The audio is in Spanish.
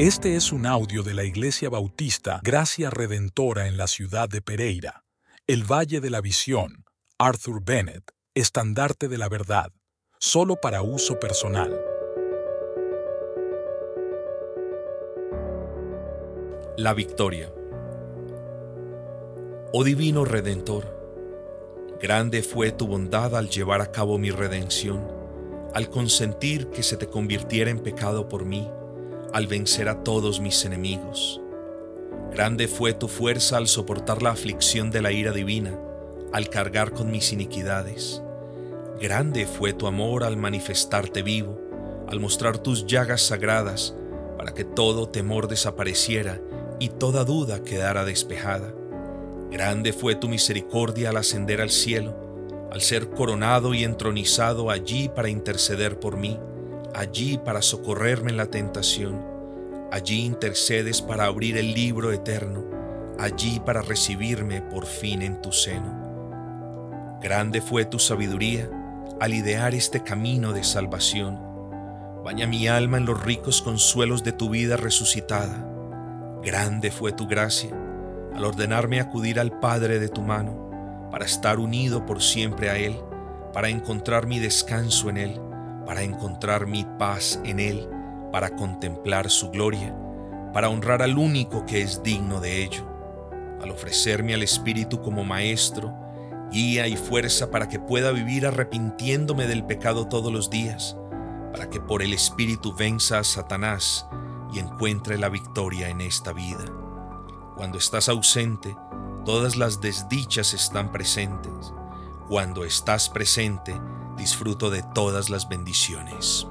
Este es un audio de la Iglesia Bautista Gracia Redentora en la ciudad de Pereira, el Valle de la Visión, Arthur Bennett, estandarte de la verdad, solo para uso personal. La victoria. Oh divino Redentor, grande fue tu bondad al llevar a cabo mi redención, al consentir que se te convirtiera en pecado por mí al vencer a todos mis enemigos. Grande fue tu fuerza al soportar la aflicción de la ira divina, al cargar con mis iniquidades. Grande fue tu amor al manifestarte vivo, al mostrar tus llagas sagradas, para que todo temor desapareciera y toda duda quedara despejada. Grande fue tu misericordia al ascender al cielo, al ser coronado y entronizado allí para interceder por mí allí para socorrerme en la tentación, allí intercedes para abrir el libro eterno, allí para recibirme por fin en tu seno. Grande fue tu sabiduría al idear este camino de salvación. Baña mi alma en los ricos consuelos de tu vida resucitada. Grande fue tu gracia al ordenarme acudir al Padre de tu mano, para estar unido por siempre a Él, para encontrar mi descanso en Él para encontrar mi paz en Él, para contemplar su gloria, para honrar al único que es digno de ello, al ofrecerme al Espíritu como Maestro, guía y fuerza para que pueda vivir arrepintiéndome del pecado todos los días, para que por el Espíritu venza a Satanás y encuentre la victoria en esta vida. Cuando estás ausente, todas las desdichas están presentes. Cuando estás presente, disfruto de todas las bendiciones.